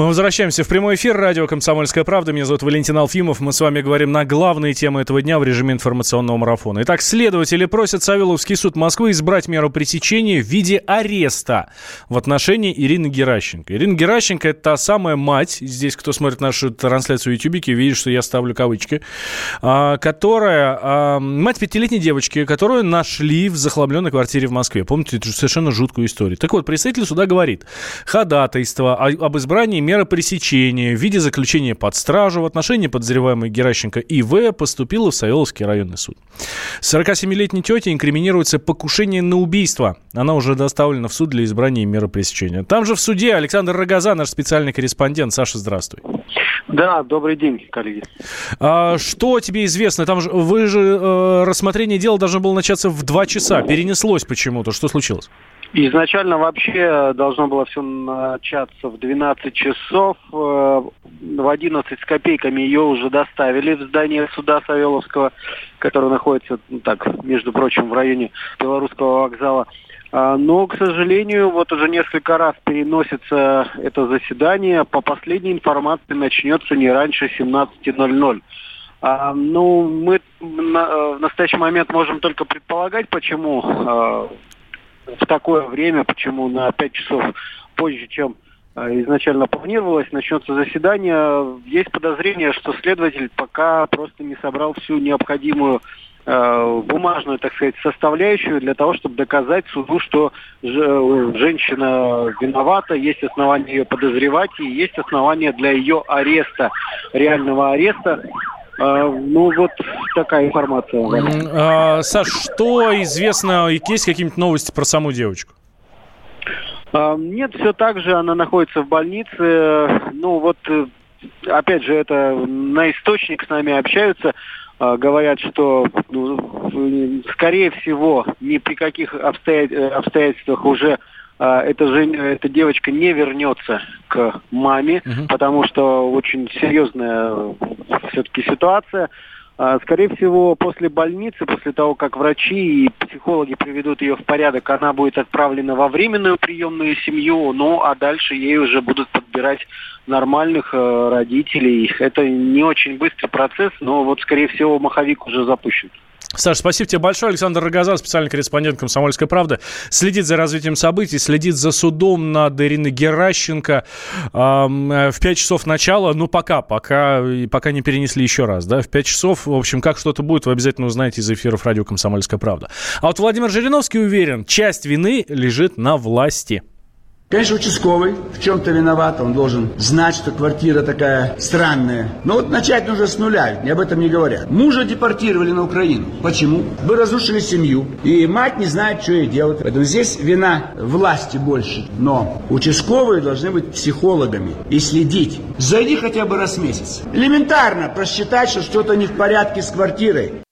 Мы возвращаемся в прямой эфир. Радио «Комсомольская правда». Меня зовут Валентин Алфимов. Мы с вами говорим на главные темы этого дня в режиме информационного марафона. Итак, следователи просят Савеловский суд Москвы избрать меру пресечения в виде ареста в отношении Ирины Геращенко. Ирина Геращенко – это та самая мать, здесь кто смотрит нашу трансляцию в Ютубике, видит, что я ставлю кавычки, а, которая, а, мать пятилетней девочки, которую нашли в захламленной квартире в Москве. Помните эту совершенно жуткую историю? Так вот, представитель суда говорит, ходатайство об избрании мера пресечения в виде заключения под стражу в отношении подозреваемой Геращенко И.В. поступила в Савеловский районный суд. 47-летней тете инкриминируется покушение на убийство. Она уже доставлена в суд для избрания меры пресечения. Там же в суде Александр Рогоза, наш специальный корреспондент. Саша, здравствуй. Да, добрый день, коллеги. А, что тебе известно? Там же вы же э, рассмотрение дела должно было начаться в 2 часа. Перенеслось почему-то. Что случилось? Изначально вообще должно было все начаться в 12 часов. Э, в 11 с копейками ее уже доставили в здание суда Савеловского, которое находится, ну, так, между прочим, в районе Белорусского вокзала. А, но, к сожалению, вот уже несколько раз переносится это заседание. По последней информации начнется не раньше 17.00. А, ну, мы на, э, в настоящий момент можем только предполагать, почему а, в такое время, почему на 5 часов позже, чем э, изначально планировалось, начнется заседание. Есть подозрение, что следователь пока просто не собрал всю необходимую э, бумажную, так сказать, составляющую для того, чтобы доказать суду, что женщина виновата, есть основания ее подозревать и есть основания для ее ареста, реального ареста. А, ну, вот такая информация. А, Саш, что известно, есть какие-нибудь новости про саму девочку? А, нет, все так же, она находится в больнице. Ну, вот, э, опять же, это на источник с нами общаются говорят, что ну, скорее всего ни при каких обстоятельствах уже а, эта, жен... эта девочка не вернется к маме, угу. потому что очень серьезная все-таки ситуация. А, скорее всего, после больницы, после того, как врачи и психологи приведут ее в порядок, она будет отправлена во временную приемную семью, ну а дальше ей уже будут подбирать нормальных э, родителей. Это не очень быстрый процесс, но вот, скорее всего, маховик уже запущен. Саш, спасибо тебе большое. Александр Рогоза, специальный корреспондент «Комсомольской правды», следит за развитием событий, следит за судом над Ириной Геращенко. Эм, в 5 часов начала, ну пока, пока, пока не перенесли еще раз, да, в 5 часов, в общем, как что-то будет, вы обязательно узнаете из эфиров радио «Комсомольская правда». А вот Владимир Жириновский уверен, часть вины лежит на власти. Конечно, участковый в чем-то виноват, он должен знать, что квартира такая странная. Но вот начать нужно с нуля, ведь об этом не говорят. Мужа депортировали на Украину. Почему? Вы разрушили семью, и мать не знает, что ей делать. Поэтому здесь вина власти больше. Но участковые должны быть психологами и следить. Зайди хотя бы раз в месяц. Элементарно просчитать, что что-то не в порядке с квартирой.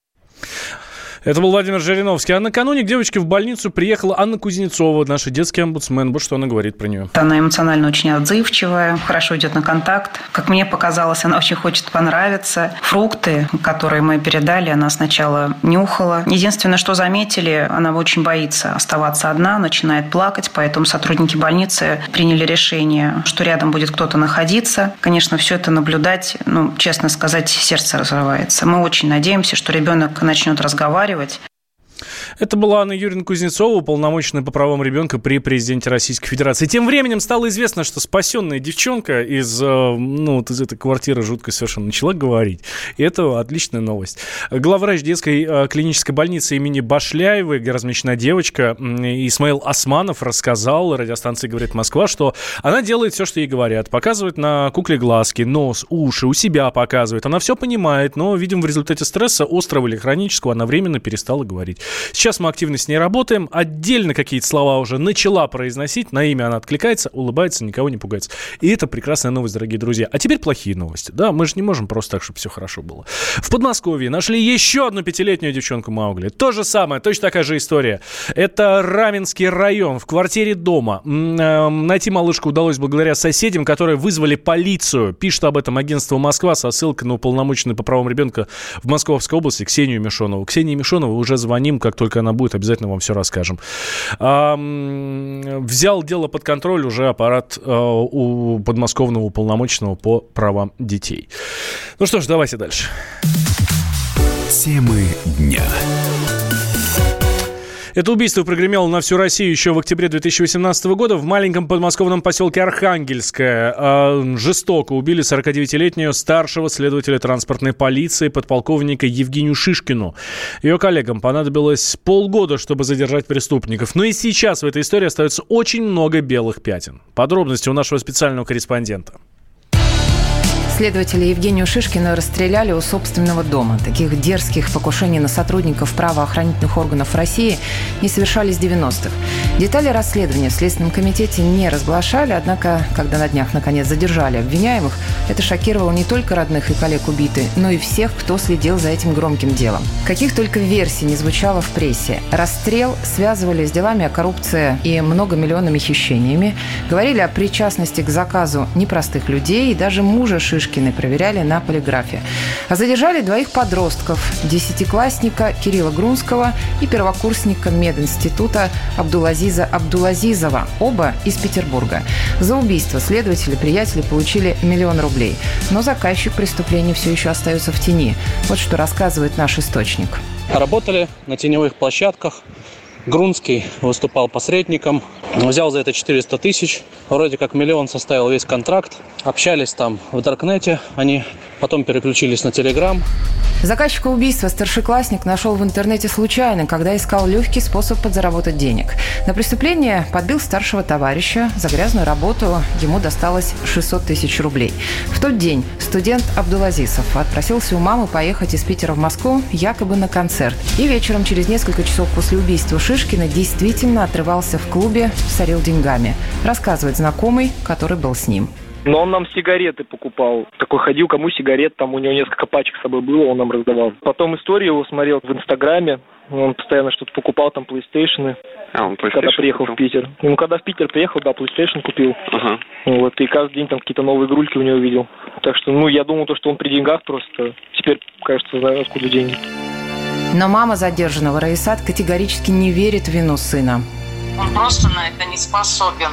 Это был Владимир Жириновский. А накануне к девочке в больницу приехала Анна Кузнецова, наша детский омбудсмен. Вот что она говорит про нее. Она эмоционально очень отзывчивая, хорошо идет на контакт. Как мне показалось, она очень хочет понравиться. Фрукты, которые мы передали, она сначала нюхала. Единственное, что заметили, она очень боится оставаться одна, начинает плакать, поэтому сотрудники больницы приняли решение, что рядом будет кто-то находиться. Конечно, все это наблюдать, ну, честно сказать, сердце разрывается. Мы очень надеемся, что ребенок начнет разговаривать, разговаривать. Это была Анна Юрьевна Кузнецова, уполномоченная по правам ребенка при президенте Российской Федерации. Тем временем стало известно, что спасенная девчонка из, э, ну, вот из этой квартиры жутко совершенно начала говорить. И это отличная новость. Главврач детской э, клинической больницы имени Башляевой, где размещена девочка, Исмаил Османов рассказал радиостанции «Говорит Москва», что она делает все, что ей говорят. Показывает на кукле глазки, нос, уши, у себя показывает. Она все понимает, но, видимо, в результате стресса, острого или хронического, она временно перестала говорить. Сейчас мы активно с ней работаем. Отдельно какие-то слова уже начала произносить. На имя она откликается, улыбается, никого не пугается. И это прекрасная новость, дорогие друзья. А теперь плохие новости. Да, мы же не можем просто так, чтобы все хорошо было. В Подмосковье нашли еще одну пятилетнюю девчонку Маугли. То же самое, точно такая же история. Это Раменский район. В квартире дома. Эм, найти малышку удалось благодаря соседям, которые вызвали полицию. Пишет об этом агентство «Москва» со ссылкой на уполномоченную по правам ребенка в Московской области Ксению Мишонову. Ксении Мишонову уже звоним, как только она будет, обязательно вам все расскажем. Взял дело под контроль уже аппарат а, у подмосковного уполномоченного по правам детей. Ну что ж, давайте дальше. Темы дня. Это убийство прогремело на всю Россию еще в октябре 2018 года в маленьком подмосковном поселке Архангельское. А, жестоко убили 49-летнюю старшего следователя транспортной полиции подполковника Евгению Шишкину. Ее коллегам понадобилось полгода, чтобы задержать преступников. Но и сейчас в этой истории остается очень много белых пятен. Подробности у нашего специального корреспондента. Следователи Евгению Шишкину расстреляли у собственного дома. Таких дерзких покушений на сотрудников правоохранительных органов России не совершались в 90-х. Детали расследования в Следственном комитете не разглашали, однако, когда на днях наконец задержали обвиняемых, это шокировало не только родных и коллег убиты, но и всех, кто следил за этим громким делом. Каких только версий не звучало в прессе. Расстрел связывали с делами о коррупции и многомиллионными хищениями, говорили о причастности к заказу непростых людей и даже мужа Шишкина Шишкиной проверяли на полиграфе. А задержали двоих подростков – десятиклассника Кирилла Грунского и первокурсника мединститута Абдулазиза Абдулазизова, оба из Петербурга. За убийство следователи приятели получили миллион рублей. Но заказчик преступления все еще остается в тени. Вот что рассказывает наш источник. Работали на теневых площадках, Грунский выступал посредником, взял за это 400 тысяч, вроде как миллион составил весь контракт. Общались там в Даркнете, они потом переключились на Телеграм. Заказчика убийства старшеклассник нашел в интернете случайно, когда искал легкий способ подзаработать денег. На преступление подбил старшего товарища. За грязную работу ему досталось 600 тысяч рублей. В тот день студент Абдулазисов отпросился у мамы поехать из Питера в Москву якобы на концерт. И вечером, через несколько часов после убийства Шишкина, действительно отрывался в клубе, сорил деньгами. Рассказывает знакомый, который был с ним. Но он нам сигареты покупал. Такой ходил, кому сигарет, там у него несколько пачек с собой было, он нам раздавал. Потом историю его смотрел в Инстаграме. Он постоянно что-то покупал, там, PlayStation. А, он PlayStation Когда приехал купил. в Питер. Ну, когда в Питер приехал, да, PlayStation купил. Ага. Вот, и каждый день там какие-то новые игрульки у него видел. Так что, ну, я думал, то, что он при деньгах просто. Теперь, кажется, знаю, откуда деньги. Но мама задержанного Раисат категорически не верит в вину сына. Он просто на это не способен.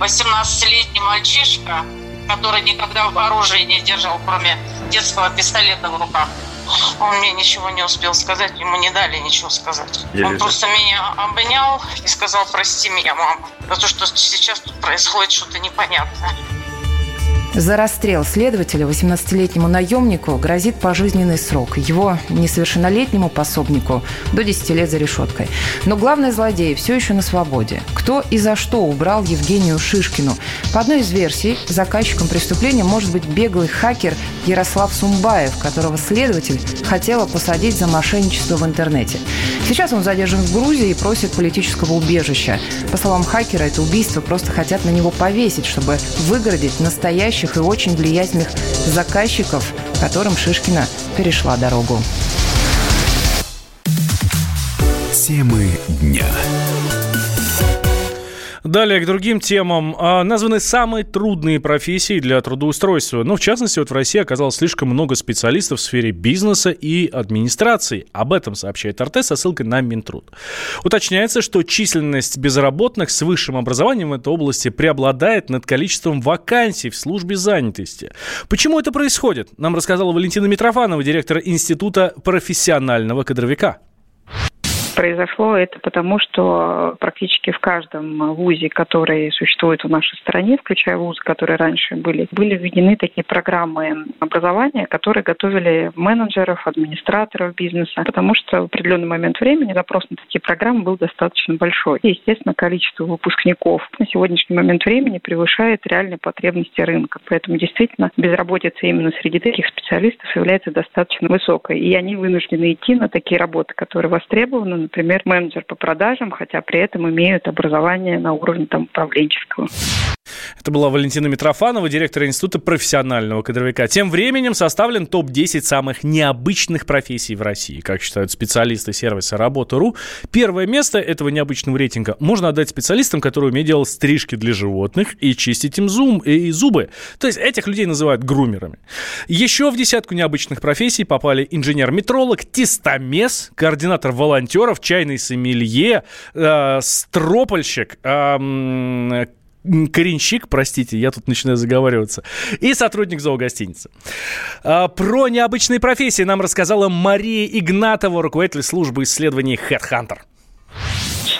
18-летний мальчишка, который никогда оружие не держал, кроме детского пистолета в руках. Он мне ничего не успел сказать, ему не дали ничего сказать. Я он вижу. просто меня обнял и сказал, прости меня, мама, за то, что сейчас тут происходит что-то непонятное. За расстрел следователя 18-летнему наемнику грозит пожизненный срок. Его несовершеннолетнему пособнику до 10 лет за решеткой. Но главный злодей все еще на свободе. Кто и за что убрал Евгению Шишкину? По одной из версий, заказчиком преступления может быть беглый хакер Ярослав Сумбаев, которого следователь хотела посадить за мошенничество в интернете. Сейчас он задержан в Грузии и просит политического убежища. По словам хакера, это убийство просто хотят на него повесить, чтобы выгородить настоящих и очень влиятельных заказчиков, которым Шишкина перешла дорогу. Темы дня. Далее к другим темам. А, названы самые трудные профессии для трудоустройства. Но, в частности, вот в России оказалось слишком много специалистов в сфере бизнеса и администрации. Об этом сообщает РТ со ссылкой на Минтруд. Уточняется, что численность безработных с высшим образованием в этой области преобладает над количеством вакансий в службе занятости. Почему это происходит? Нам рассказала Валентина Митрофанова, директор Института профессионального кадровика. Произошло это потому, что практически в каждом вузе, который существует в нашей стране, включая вузы, которые раньше были, были введены такие программы образования, которые готовили менеджеров, администраторов бизнеса, потому что в определенный момент времени запрос на такие программы был достаточно большой. И, естественно, количество выпускников на сегодняшний момент времени превышает реальные потребности рынка. Поэтому действительно безработица именно среди таких специалистов является достаточно высокой. И они вынуждены идти на такие работы, которые востребованы, например, менеджер по продажам, хотя при этом имеют образование на уровне там, управленческого. Это была Валентина Митрофанова, директор Института профессионального кадровика. Тем временем составлен топ-10 самых необычных профессий в России, как считают специалисты сервиса «Работа.ру». Первое место этого необычного рейтинга можно отдать специалистам, которые умеют делать стрижки для животных и чистить им зум, и зубы. То есть этих людей называют грумерами. Еще в десятку необычных профессий попали инженер-метролог, тестомес, координатор волонтеров, чайный сомелье, э, стропольщик, э, коренщик, простите, я тут начинаю заговариваться, и сотрудник зоогостиницы. А, про необычные профессии нам рассказала Мария Игнатова, руководитель службы исследований HeadHunter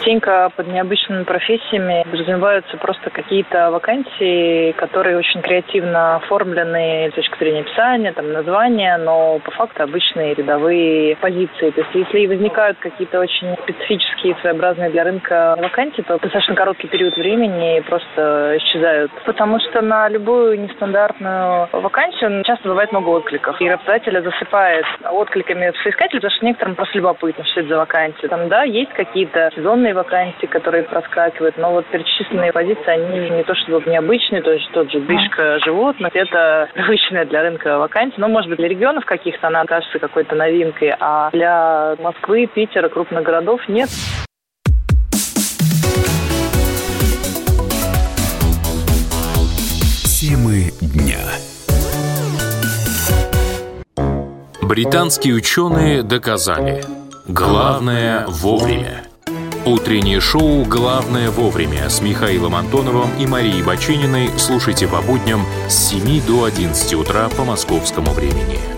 частенько под необычными профессиями подразумеваются просто какие-то вакансии, которые очень креативно оформлены с точки зрения описания, там, названия, но по факту обычные рядовые позиции. То есть если возникают какие-то очень специфические, своеобразные для рынка вакансии, то достаточно короткий период времени просто исчезают. Потому что на любую нестандартную вакансию часто бывает много откликов. И работодателя засыпает откликами соискателя, потому что некоторым просто любопытно, что это за вакансия. Там, да, есть какие-то сезонные вакансии, которые проскакивают, но вот перечисленные позиции, они не то чтобы необычные, то есть тот же движка животных, это привычная для рынка вакансия, но, может быть, для регионов каких-то она кажется какой-то новинкой, а для Москвы, Питера, крупных городов нет. Темы дня. Британские ученые доказали. Главное вовремя. Утреннее шоу «Главное вовремя» с Михаилом Антоновым и Марией Бачининой слушайте по будням с 7 до 11 утра по московскому времени.